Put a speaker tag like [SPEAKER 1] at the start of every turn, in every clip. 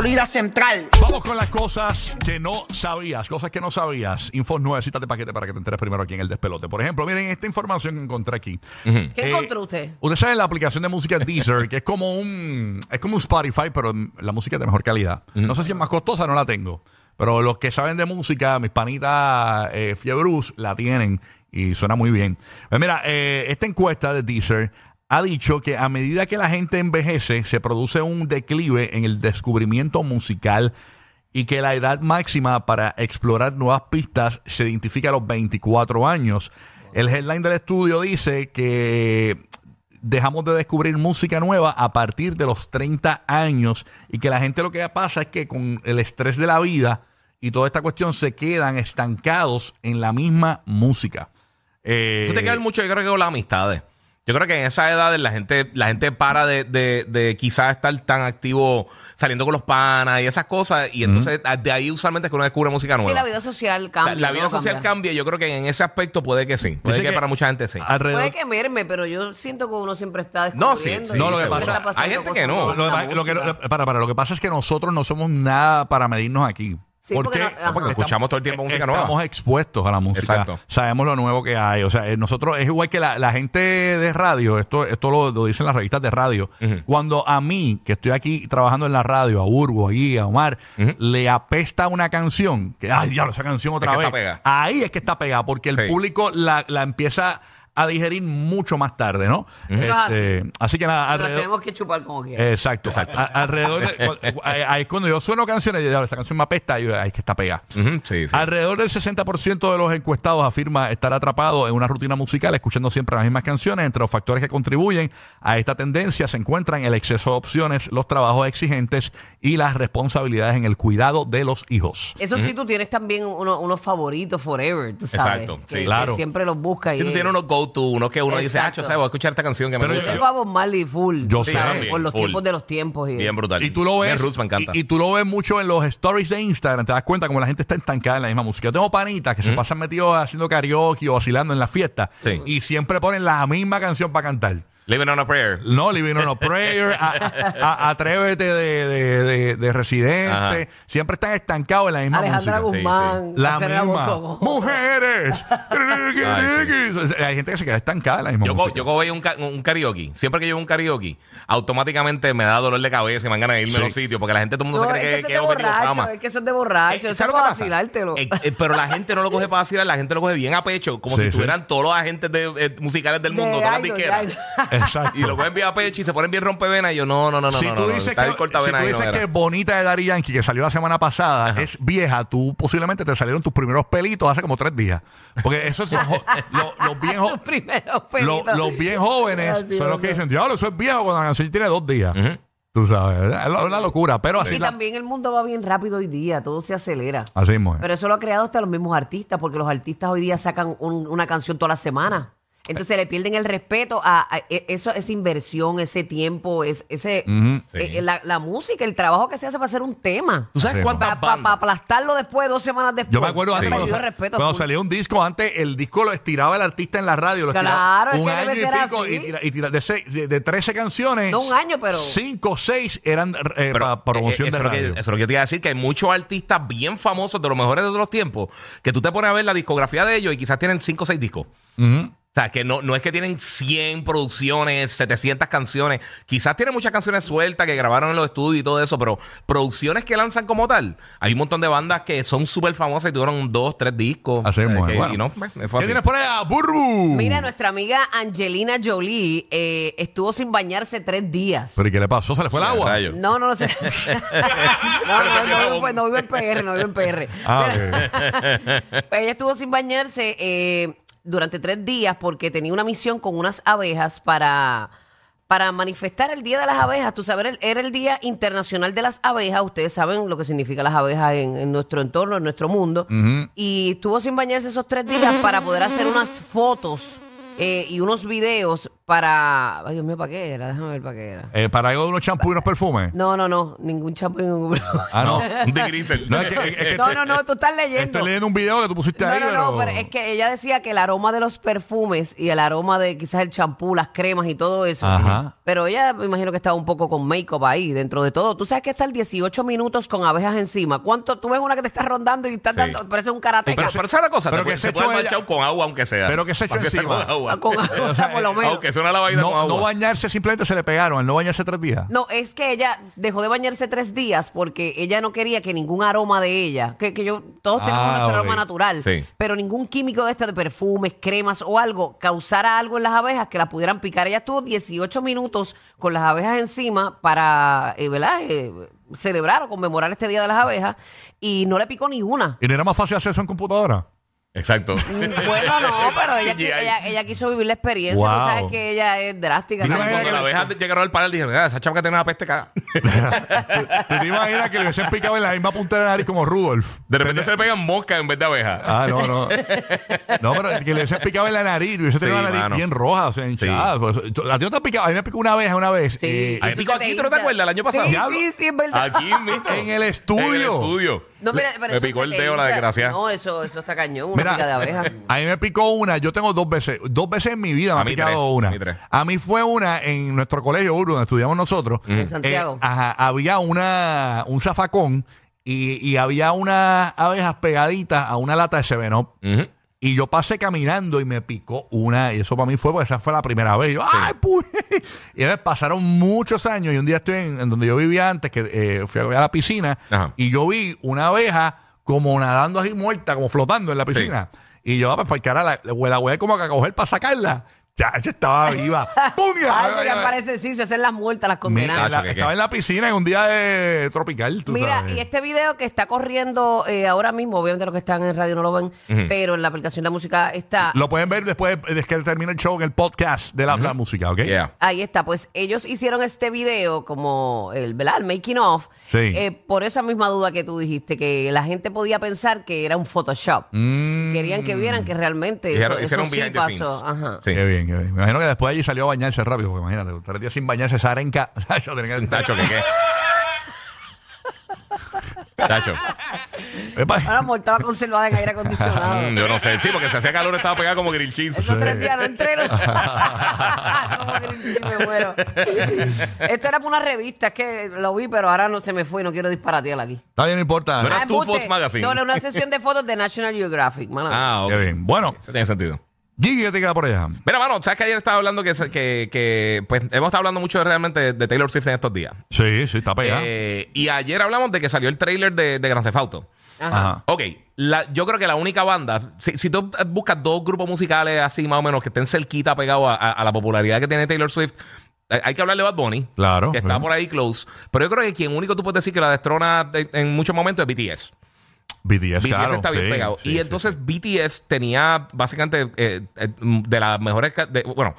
[SPEAKER 1] Florida Central.
[SPEAKER 2] Vamos con las cosas que no sabías, cosas que no sabías. Infos nuevas, de paquete para que te enteres primero aquí en el despelote. Por ejemplo, miren esta información que encontré aquí.
[SPEAKER 3] ¿Qué
[SPEAKER 2] Eh,
[SPEAKER 3] encontró usted?
[SPEAKER 2] Usted sabe la aplicación de música Deezer, que es como un es como un Spotify, pero la música es de mejor calidad. No sé si es más costosa, no la tengo. Pero los que saben de música, mis panitas eh, Fiebrus, la tienen y suena muy bien. Pues mira, eh, esta encuesta de Deezer ha dicho que a medida que la gente envejece, se produce un declive en el descubrimiento musical y que la edad máxima para explorar nuevas pistas se identifica a los 24 años. El headline del estudio dice que dejamos de descubrir música nueva a partir de los 30 años y que la gente lo que pasa es que con el estrés de la vida y toda esta cuestión se quedan estancados en la misma música. Eh,
[SPEAKER 4] Eso te queda mucho, yo creo que con las amistades. Yo creo que en esa edad la gente, la gente para de, de, de quizás estar tan activo saliendo con los panas y esas cosas. Y entonces de ahí usualmente es que uno descubre música nueva.
[SPEAKER 3] Sí, la vida social
[SPEAKER 4] O sea,
[SPEAKER 3] cambia.
[SPEAKER 4] la vida social
[SPEAKER 3] cambia.
[SPEAKER 4] cambia. Yo creo que en ese aspecto puede que sí. Puede que,
[SPEAKER 2] que
[SPEAKER 4] para mucha gente sí.
[SPEAKER 2] alrededor,
[SPEAKER 3] Puede que merme, pero yo siento que uno siempre está
[SPEAKER 4] No, sí,
[SPEAKER 3] descubriendo.
[SPEAKER 4] sí,
[SPEAKER 3] y
[SPEAKER 2] No, lo que
[SPEAKER 3] siempre
[SPEAKER 2] pasa-
[SPEAKER 3] está pasando
[SPEAKER 4] hay gente que no.
[SPEAKER 2] Lo, lo que- para, para, lo que pasa es que nosotros no somos nada para medirnos aquí.
[SPEAKER 3] Sí,
[SPEAKER 2] ¿Por
[SPEAKER 3] porque
[SPEAKER 2] qué?
[SPEAKER 3] no- ajá.
[SPEAKER 4] Porque escuchamos todo el tiempo música
[SPEAKER 2] Estamos
[SPEAKER 4] nueva.
[SPEAKER 2] expuestos a la música.
[SPEAKER 4] Exacto.
[SPEAKER 2] Sabemos lo nuevo que hay. O sea, eh, nosotros es igual que la, la gente de radio, esto, esto lo, lo dicen las revistas de radio. Cuando a mí, que estoy aquí trabajando en la radio, a Urgo, a a Omar, le apesta una canción, que ay, diablo, esa canción otra
[SPEAKER 4] que
[SPEAKER 2] vez.
[SPEAKER 4] está pegada.
[SPEAKER 2] Ahí es que está pegada, porque el
[SPEAKER 4] Sí.
[SPEAKER 2] público la, la empieza a digerir mucho más tarde, ¿no?
[SPEAKER 3] Eso es así.
[SPEAKER 2] Este, así que nada, alrededor-
[SPEAKER 3] tenemos que chupar como quiera.
[SPEAKER 2] Exacto. A- alrededor de, ahí- es cuando yo sueno canciones y digo, esta canción me apesta y yo, ay, que está pegada.
[SPEAKER 4] Sí, sí.
[SPEAKER 2] Alrededor del 60% de los encuestados afirma estar atrapado en una rutina musical, escuchando siempre las mismas canciones. Entre los factores que contribuyen a esta tendencia se encuentran el exceso de opciones, los trabajos exigentes y las responsabilidades en el cuidado de los hijos.
[SPEAKER 3] Eso sí, tú tienes también uno- unos favoritos forever, tú sabes.
[SPEAKER 4] Exacto, sí.
[SPEAKER 3] que
[SPEAKER 2] Claro.
[SPEAKER 3] siempre los buscas.
[SPEAKER 4] Si tú tienes unos go-to, unos que uno dice, ah,
[SPEAKER 3] Exacto.
[SPEAKER 4] yo sé, voy a escuchar esta canción que me
[SPEAKER 2] Pero
[SPEAKER 3] Yo
[SPEAKER 4] gusta.
[SPEAKER 3] tengo a Bob Marley full.
[SPEAKER 2] Yo sé.
[SPEAKER 3] sabes, Por los
[SPEAKER 4] full.
[SPEAKER 3] tiempos de los tiempos. Y
[SPEAKER 4] Bien brutal.
[SPEAKER 2] Y tú lo ves.
[SPEAKER 4] Bien Roots me encanta.
[SPEAKER 2] Y, y tú lo ves mucho en los stories de Instagram. Te das cuenta como la gente está estancada en la misma música. Yo tengo panitas que se pasan metidos haciendo karaoke o vacilando en la fiesta.
[SPEAKER 4] Sí.
[SPEAKER 2] Y siempre ponen la misma canción para cantar.
[SPEAKER 4] Living on a Prayer.
[SPEAKER 2] No, Living on a Prayer, a- a- Atrévete de, de, de- de Residente.
[SPEAKER 4] Ajá.
[SPEAKER 2] Siempre están estancados en la misma
[SPEAKER 3] Alejandra
[SPEAKER 2] música.
[SPEAKER 4] Sí,
[SPEAKER 3] Guzmán.
[SPEAKER 2] La misma. Mujeres.
[SPEAKER 4] Ay,
[SPEAKER 2] Hay gente que se queda estancada en la misma
[SPEAKER 4] Yo, co-
[SPEAKER 2] música.
[SPEAKER 4] yo cojo un, ca- un karaoke. Siempre que yo voy a un karaoke, automáticamente me da dolor de cabeza y me dan ganas de irme
[SPEAKER 2] Sí.
[SPEAKER 4] a los sitios porque la gente, todo el mundo
[SPEAKER 3] No,
[SPEAKER 4] se
[SPEAKER 3] es
[SPEAKER 4] cree
[SPEAKER 3] que
[SPEAKER 4] que, que
[SPEAKER 3] es
[SPEAKER 4] es
[SPEAKER 3] borracho, es que eso es de borracho,
[SPEAKER 4] Eh,
[SPEAKER 3] eso
[SPEAKER 4] ¿sabes
[SPEAKER 3] es para vacilártelo.
[SPEAKER 4] Eh, eh, pero la gente no lo coge para vacilar, la gente lo coge bien a pecho, como
[SPEAKER 2] Sí,
[SPEAKER 4] si
[SPEAKER 2] sí.
[SPEAKER 4] tuvieran todos los agentes de, eh, musicales del
[SPEAKER 3] De
[SPEAKER 4] mundo, todas las disqueras.
[SPEAKER 2] Exacto.
[SPEAKER 4] Y lo cogen bien a pecho y se ponen bien rompevenas. Y yo, no, no, no, no.
[SPEAKER 2] si
[SPEAKER 4] no,
[SPEAKER 2] tú
[SPEAKER 4] no,
[SPEAKER 2] dices, que, si tú
[SPEAKER 4] no
[SPEAKER 2] dices
[SPEAKER 4] era.
[SPEAKER 2] que Bonita de Daddy Yankee, que salió la semana pasada, es vieja, tú posiblemente te salieron tus primeros pelitos hace como tres días. Porque eso es jo- lo- los bien
[SPEAKER 3] Los primeros
[SPEAKER 2] lo-
[SPEAKER 3] pelitos.
[SPEAKER 2] los bien jóvenes
[SPEAKER 3] Así
[SPEAKER 2] son los que
[SPEAKER 3] ¿no?
[SPEAKER 2] dicen, diablo, eso es viejo cuando la canción tiene dos días.
[SPEAKER 4] Ujú.
[SPEAKER 2] Tú sabes, es una locura. Pero así,
[SPEAKER 3] Y
[SPEAKER 2] la-
[SPEAKER 3] también el mundo va bien rápido hoy día, todo se acelera.
[SPEAKER 2] así es.
[SPEAKER 3] Pero eso lo ha creado hasta los mismos artistas, porque los artistas hoy día sacan un- una canción toda la semana. Entonces le pierden el respeto a, a e- eso, esa inversión, ese tiempo, es, ese eh, eh, la, la música, el trabajo que se hace para hacer un tema.
[SPEAKER 4] ¿Tú sabes
[SPEAKER 2] Sí,
[SPEAKER 4] cuántas
[SPEAKER 3] Para aplastarlo después, dos semanas después.
[SPEAKER 2] Yo me acuerdo antes
[SPEAKER 3] Ha
[SPEAKER 2] cuando,
[SPEAKER 3] perdido
[SPEAKER 2] sa-
[SPEAKER 3] respeto
[SPEAKER 2] cuando salía un disco, antes el disco lo estiraba el artista en la radio, lo
[SPEAKER 3] Claro,
[SPEAKER 2] un año y pico y, tira- y tira- de, seis- de, de 13 canciones,
[SPEAKER 3] No un año, pero-
[SPEAKER 2] 5 o 6 eran eh, para promoción
[SPEAKER 4] eh,
[SPEAKER 2] de
[SPEAKER 4] que,
[SPEAKER 2] radio.
[SPEAKER 4] eso es lo que te iba a decir, que hay muchos artistas bien famosos de los mejores de todos los tiempos, que tú te pones a ver la discografía de ellos y quizás tienen 5 o 6 discos.
[SPEAKER 2] Ujú.
[SPEAKER 4] O sea, que no, no es que tienen 100 producciones, 700 canciones. Quizás tienen muchas canciones sueltas que grabaron en los estudios y todo eso, pero producciones que lanzan como tal. Hay un montón de bandas que son súper famosas y tuvieron dos, tres discos.
[SPEAKER 2] Así mismo
[SPEAKER 4] Eh,
[SPEAKER 2] es.
[SPEAKER 4] que-
[SPEAKER 2] Bueno.
[SPEAKER 4] y no, pues, es
[SPEAKER 2] ¿Qué
[SPEAKER 4] fácil.
[SPEAKER 2] tienes por allá, Burbu?
[SPEAKER 3] Mira, nuestra amiga Angelina Jolie eh, estuvo sin bañarse tres días.
[SPEAKER 2] ¿Pero y qué le pasó? ¿Se le fue el agua?
[SPEAKER 4] Rayo.
[SPEAKER 3] No, no lo sé. no, no, no, no, pues, no vivo en PR, no vivo en PR.
[SPEAKER 2] Ah,
[SPEAKER 3] ella estuvo sin bañarse eh, durante tres días porque tenía una misión con unas abejas para, para manifestar el Día de las Abejas. Tú sabes, era el Día Internacional de las Abejas. Ustedes saben lo que significa las abejas en, en nuestro entorno, en nuestro mundo. Y estuvo sin bañarse esos tres días para poder hacer unas fotos eh, y unos videos para. Ay, Dios mío, ¿para qué era? Déjame ver para qué era.
[SPEAKER 2] Eh, para algo de unos champús y unos perfumes.
[SPEAKER 3] No, no, no. Ningún champú y ningún perfume.
[SPEAKER 2] Ah, no.
[SPEAKER 4] De Grisel.
[SPEAKER 2] No, es que- es que-
[SPEAKER 3] No, no, no, tú estás leyendo.
[SPEAKER 2] Estoy leyendo un video que tú pusiste
[SPEAKER 3] No,
[SPEAKER 2] ahí.
[SPEAKER 3] no, no, pero es que ella decía que el aroma de los perfumes y el aroma de quizás el champú, las cremas y todo eso.
[SPEAKER 2] Ajá.
[SPEAKER 3] Pero ella me imagino que estaba un poco con make-up ahí dentro de todo. Tú sabes que estar 18 minutos con abejas encima. ¿Cuánto? Tú ves una que te está rondando y estás
[SPEAKER 4] Sí.
[SPEAKER 3] dando, parece un karateca.
[SPEAKER 4] Pero, pero ¿sabes una cosa?
[SPEAKER 2] pero
[SPEAKER 4] Te
[SPEAKER 2] que
[SPEAKER 4] puede-
[SPEAKER 2] se
[SPEAKER 4] se puede
[SPEAKER 2] ella-
[SPEAKER 4] manchar con agua, aunque sea.
[SPEAKER 2] Pero que se echó
[SPEAKER 4] Aunque sea
[SPEAKER 2] encima.
[SPEAKER 4] con agua.
[SPEAKER 3] con agua,
[SPEAKER 2] o sea,
[SPEAKER 3] por lo menos.
[SPEAKER 4] Aunque sea
[SPEAKER 2] no,
[SPEAKER 4] agua.
[SPEAKER 2] no bañarse, simplemente se le pegaron. Al no bañarse tres días.
[SPEAKER 3] No, es que ella dejó de bañarse tres días porque ella no quería que ningún aroma de ella, que, que yo, todos tenemos
[SPEAKER 2] Ah,
[SPEAKER 3] nuestro aroma natural,
[SPEAKER 4] Sí.
[SPEAKER 3] pero ningún químico de este de perfumes, cremas o algo causara algo en las abejas que la pudieran picar. Ella estuvo 18 minutos con las abejas encima para, eh, ¿verdad? Eh, celebrar o conmemorar este Día de las Abejas y no le picó ni una.
[SPEAKER 2] ¿Y no era más fácil hacer eso en computadora?
[SPEAKER 4] Exacto.
[SPEAKER 3] Bueno, no, pero ella, ella, ella quiso vivir la experiencia.
[SPEAKER 2] Wow.
[SPEAKER 3] Tú sabes que ella es drástica.
[SPEAKER 2] Mira,
[SPEAKER 3] ¿sabes?
[SPEAKER 2] mira
[SPEAKER 4] Cuando
[SPEAKER 2] que-
[SPEAKER 4] la abeja llegaron al panel dijeron, ah, esa chamaca tiene una peste caga.
[SPEAKER 2] ¿Tú te imaginas que le hubiesen picado en la misma punta de la nariz como Rudolf?
[SPEAKER 4] De repente se le pegan moscas en vez de abejas.
[SPEAKER 2] Ah, no, no. No, pero que le hubiesen picado en la nariz. Le hubiesen tenido
[SPEAKER 4] Sí,
[SPEAKER 2] la nariz
[SPEAKER 4] mano.
[SPEAKER 2] bien roja, o sea, hinchada. Pues, ¿A ti no te ha picado? A mí me picó una abeja una vez.
[SPEAKER 3] Sí.
[SPEAKER 2] eh,
[SPEAKER 4] picó
[SPEAKER 3] se te
[SPEAKER 4] aquí, ¿tú no te acuerdas? El año pasado.
[SPEAKER 3] Sí, sí, sí, es verdad.
[SPEAKER 4] Aquí mismo.
[SPEAKER 2] En el estudio.
[SPEAKER 4] En el estudio.
[SPEAKER 3] No, mira, pero
[SPEAKER 4] Me
[SPEAKER 3] eso
[SPEAKER 4] picó
[SPEAKER 3] se
[SPEAKER 4] el dedo la desgracia.
[SPEAKER 3] No, eso, eso está cañón, una pica de abeja.
[SPEAKER 2] a mí me picó una, yo tengo dos veces, dos veces en mi vida me
[SPEAKER 4] A
[SPEAKER 2] ha
[SPEAKER 4] mí
[SPEAKER 2] picado
[SPEAKER 4] tres,
[SPEAKER 2] una.
[SPEAKER 4] a mí tres.
[SPEAKER 2] A mí fue una en nuestro colegio, Uru, donde estudiamos nosotros.
[SPEAKER 3] En Santiago.
[SPEAKER 2] Eh, ajá, había una, un zafacón y, y había unas abejas pegaditas a una lata de Sevenop.
[SPEAKER 4] Ujú.
[SPEAKER 2] Y yo pasé caminando y me picó una. Y eso para mí fue, porque esa fue la primera vez. Y yo, ¡ay, puy! Y después pasaron muchos años. Y un día estoy en, en donde yo vivía antes, que eh, fui a la piscina.
[SPEAKER 4] Ajá.
[SPEAKER 2] Y yo vi una abeja como nadando así muerta, como flotando en la piscina. Y yo, ah, pues, para cara, la, la, la como que a coger para sacarla. Ya, ya estaba viva. ¡Pum! Y la-
[SPEAKER 3] Ay, porque parece, sí, se hacen las muertas, las
[SPEAKER 2] Mira, estaba en la piscina en un día de tropical. tú
[SPEAKER 3] Mira,
[SPEAKER 2] sabes.
[SPEAKER 3] y este video que está corriendo eh, ahora mismo, obviamente los que están en radio no lo ven, pero en la aplicación de la música está.
[SPEAKER 2] Lo pueden ver después de que termine el show en el podcast de la, la música, ¿ok?
[SPEAKER 4] Yeah.
[SPEAKER 3] Ahí está, pues ellos hicieron este video como el, ¿verdad? El making of,
[SPEAKER 2] Sí.
[SPEAKER 3] eh, por esa misma duda que tú dijiste, que la gente podía pensar que era un Photoshop.
[SPEAKER 2] Mm.
[SPEAKER 3] Querían que vieran que realmente
[SPEAKER 4] Hicieron-
[SPEAKER 3] eso,
[SPEAKER 4] hicieron
[SPEAKER 3] eso sí
[SPEAKER 4] behind the
[SPEAKER 3] pasó.
[SPEAKER 4] scenes.
[SPEAKER 3] Ajá.
[SPEAKER 4] Sí.
[SPEAKER 2] Qué bien, qué bien. Me imagino que después allí salió a bañarse rápido, porque imagínate, tres días sin bañarse esa arenca. Yo tenía que
[SPEAKER 4] Tacho, ¿qué qué? Tacho.
[SPEAKER 2] Epa.
[SPEAKER 3] Ahora amor, estaba conservada en aire acondicionado.
[SPEAKER 4] Mm, yo no sé. Sí, porque se hacía calor, estaba pegada como grill cheese.
[SPEAKER 3] Esos tres días no entreno. Como me muero. Esto era para una revista, es que lo vi, pero ahora no se me fue y no quiero disparatear aquí.
[SPEAKER 2] Está bien, no importa.
[SPEAKER 4] No era
[SPEAKER 3] Ah,
[SPEAKER 4] tu. Fox Magazine.
[SPEAKER 3] No, era una sesión de fotos de National Geographic. mano.
[SPEAKER 4] Ah, ok.
[SPEAKER 2] Qué bien. Bueno,
[SPEAKER 4] Eso tiene sentido.
[SPEAKER 2] Gigi, ¿qué te queda por allá?
[SPEAKER 4] Mira, mano, ¿sabes que ayer estaba hablando que, que, que pues hemos estado hablando mucho realmente de, de Taylor Swift en estos días?
[SPEAKER 2] Sí, sí, está pegado.
[SPEAKER 4] Eh, y ayer hablamos de que salió el trailer de, de Grand Theft Auto.
[SPEAKER 3] Ajá.
[SPEAKER 4] Ok, la- yo creo que la única banda, si, si tú buscas dos grupos musicales así más o menos que estén cerquita pegados a, a- a la popularidad que tiene Taylor Swift, hay que hablar de Bad Bunny.
[SPEAKER 2] Claro,
[SPEAKER 4] Que está por ahí close. Pero yo creo que quien único tú puedes decir que la destrona de- en muchos momentos es BTS.
[SPEAKER 2] BTS,
[SPEAKER 4] BTS
[SPEAKER 2] claro.
[SPEAKER 4] está bien
[SPEAKER 2] sí,
[SPEAKER 4] pegado.
[SPEAKER 2] sí,
[SPEAKER 4] y
[SPEAKER 2] sí,
[SPEAKER 4] entonces BTS tenía básicamente eh, eh, de las mejores. ca- de- bueno,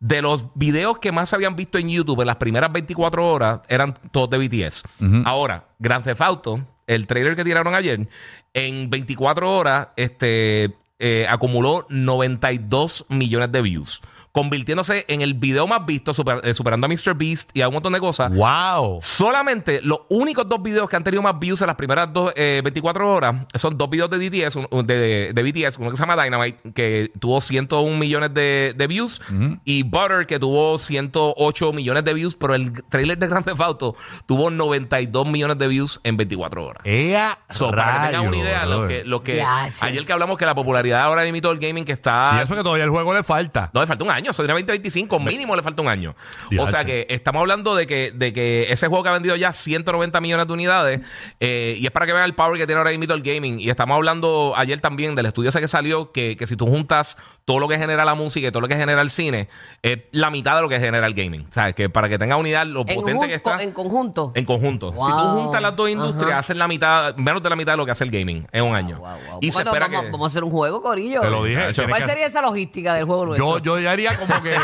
[SPEAKER 4] de los videos que más se habían visto en YouTube en las primeras 24 horas eran todos de BTS. Ahora, Grand Theft Auto, el trailer que tiraron ayer, en 24 horas este, eh, acumuló 92 millones de views. Convirtiéndose en el video más visto, super- eh, superando a Mr. Beast y a un montón de cosas.
[SPEAKER 2] Wow.
[SPEAKER 4] Solamente los únicos dos videos que han tenido más views en las primeras dos, eh, 24 horas son dos videos de DTS, un- de, de BTS, uno que se llama Dynamite, que tuvo 101 millones de, de views, y Butter, que tuvo 108 millones de views, pero el trailer de Grand Theft Auto tuvo 92 millones de views en 24 horas.
[SPEAKER 2] Ea,
[SPEAKER 4] So, para que tengan una idea, lo que, lo que
[SPEAKER 3] Ya, sí.
[SPEAKER 4] ayer que hablamos que la popularidad ahora de mito del gaming que está
[SPEAKER 2] Y eso que todavía el juego le falta.
[SPEAKER 4] no, le falta un año. Eso tiene 2025. Mínimo le falta un año. O sea que estamos hablando de que, de que ese juego que ha vendido ya 190 millones de unidades. eh, y es para que vean el power que tiene ahora mismo el gaming. Y estamos hablando ayer también del estudio ese que salió. Que, que si tú juntas todo lo que genera la música y todo lo que genera el cine, es la mitad de lo que genera el gaming. ¿Sabes? Que para que tenga unidad, lo
[SPEAKER 3] En,
[SPEAKER 4] potente que está.
[SPEAKER 3] en conjunto.
[SPEAKER 4] En conjunto.
[SPEAKER 3] Wow.
[SPEAKER 4] Si tú juntas las dos industrias,
[SPEAKER 3] Ajá.
[SPEAKER 4] hacen la mitad, menos de la mitad de lo que hace el gaming en un año.
[SPEAKER 3] Wow, wow.
[SPEAKER 4] Y se espera
[SPEAKER 3] vamos,
[SPEAKER 4] que.
[SPEAKER 3] vamos a hacer un juego, Corillo.
[SPEAKER 2] Te lo dije.
[SPEAKER 3] ¿Cuál
[SPEAKER 2] que-
[SPEAKER 3] sería esa logística del juego?
[SPEAKER 2] Yo, yo ya haría como que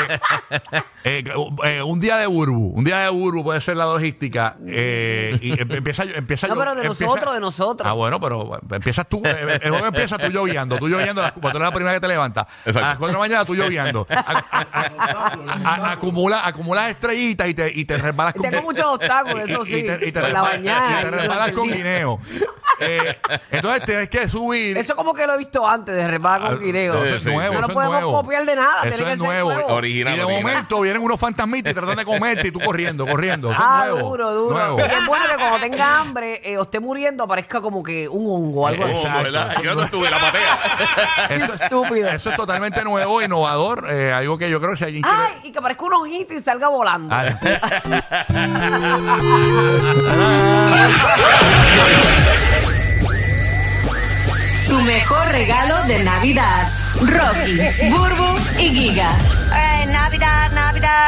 [SPEAKER 2] eh, eh, un día de burbu, un día de burbu puede ser la logística eh, y em- empieza empieza
[SPEAKER 3] No,
[SPEAKER 2] yo-
[SPEAKER 3] pero de
[SPEAKER 2] empieza-
[SPEAKER 3] nosotros, de nosotros.
[SPEAKER 2] Ah, bueno, pero empiezas tú, eh, el juego empieza tú lloviendo, tú lloviendo, a las- eres la primera que te levantas.
[SPEAKER 4] Exacto.
[SPEAKER 2] A las 4 de la mañana tú lloviendo. A- a- a- a- acumula- acumulas estrellitas y te, y te resbalas con
[SPEAKER 3] Tengo muchos obstáculos, eso
[SPEAKER 2] y- y
[SPEAKER 3] sí.
[SPEAKER 2] te, y te
[SPEAKER 3] la
[SPEAKER 2] resbalas-
[SPEAKER 3] mañana.
[SPEAKER 2] y te resbalas con guineo. Eh, entonces tienes que subir.
[SPEAKER 3] Eso como que lo he visto antes de repar
[SPEAKER 2] Ah,
[SPEAKER 3] con guineo.
[SPEAKER 2] no, eso es
[SPEAKER 4] sí,
[SPEAKER 2] nuevo.
[SPEAKER 4] sí.
[SPEAKER 3] No lo
[SPEAKER 2] eso es
[SPEAKER 3] podemos
[SPEAKER 2] nuevo.
[SPEAKER 3] copiar de nada,
[SPEAKER 2] Eso
[SPEAKER 3] tiene que
[SPEAKER 2] es
[SPEAKER 3] ser
[SPEAKER 2] nuevo.
[SPEAKER 4] Original,
[SPEAKER 2] y de
[SPEAKER 4] original.
[SPEAKER 2] momento vienen unos fantasmitas y tratan de comerte y tú corriendo, corriendo. Eso
[SPEAKER 3] Ah,
[SPEAKER 2] es nuevo.
[SPEAKER 3] duro, duro.
[SPEAKER 2] Nuevo.
[SPEAKER 3] Y es bueno que cuando tenga hambre eh, o esté muriendo aparezca como que un hongo, algo así.
[SPEAKER 4] Oh,
[SPEAKER 2] Exacto.
[SPEAKER 4] ¿verdad? Yo no estuve en la patea.
[SPEAKER 2] Eso,
[SPEAKER 3] Estúpido.
[SPEAKER 2] eso es totalmente nuevo, innovador. eh, algo que yo creo que si alguien quiere.
[SPEAKER 3] Ay, y que aparezca un ojito y salga volando.
[SPEAKER 2] Ah,
[SPEAKER 1] mejor regalo de Navidad. Rocky, Burbu y Giga.
[SPEAKER 5] Eh, Navidad, Navidad.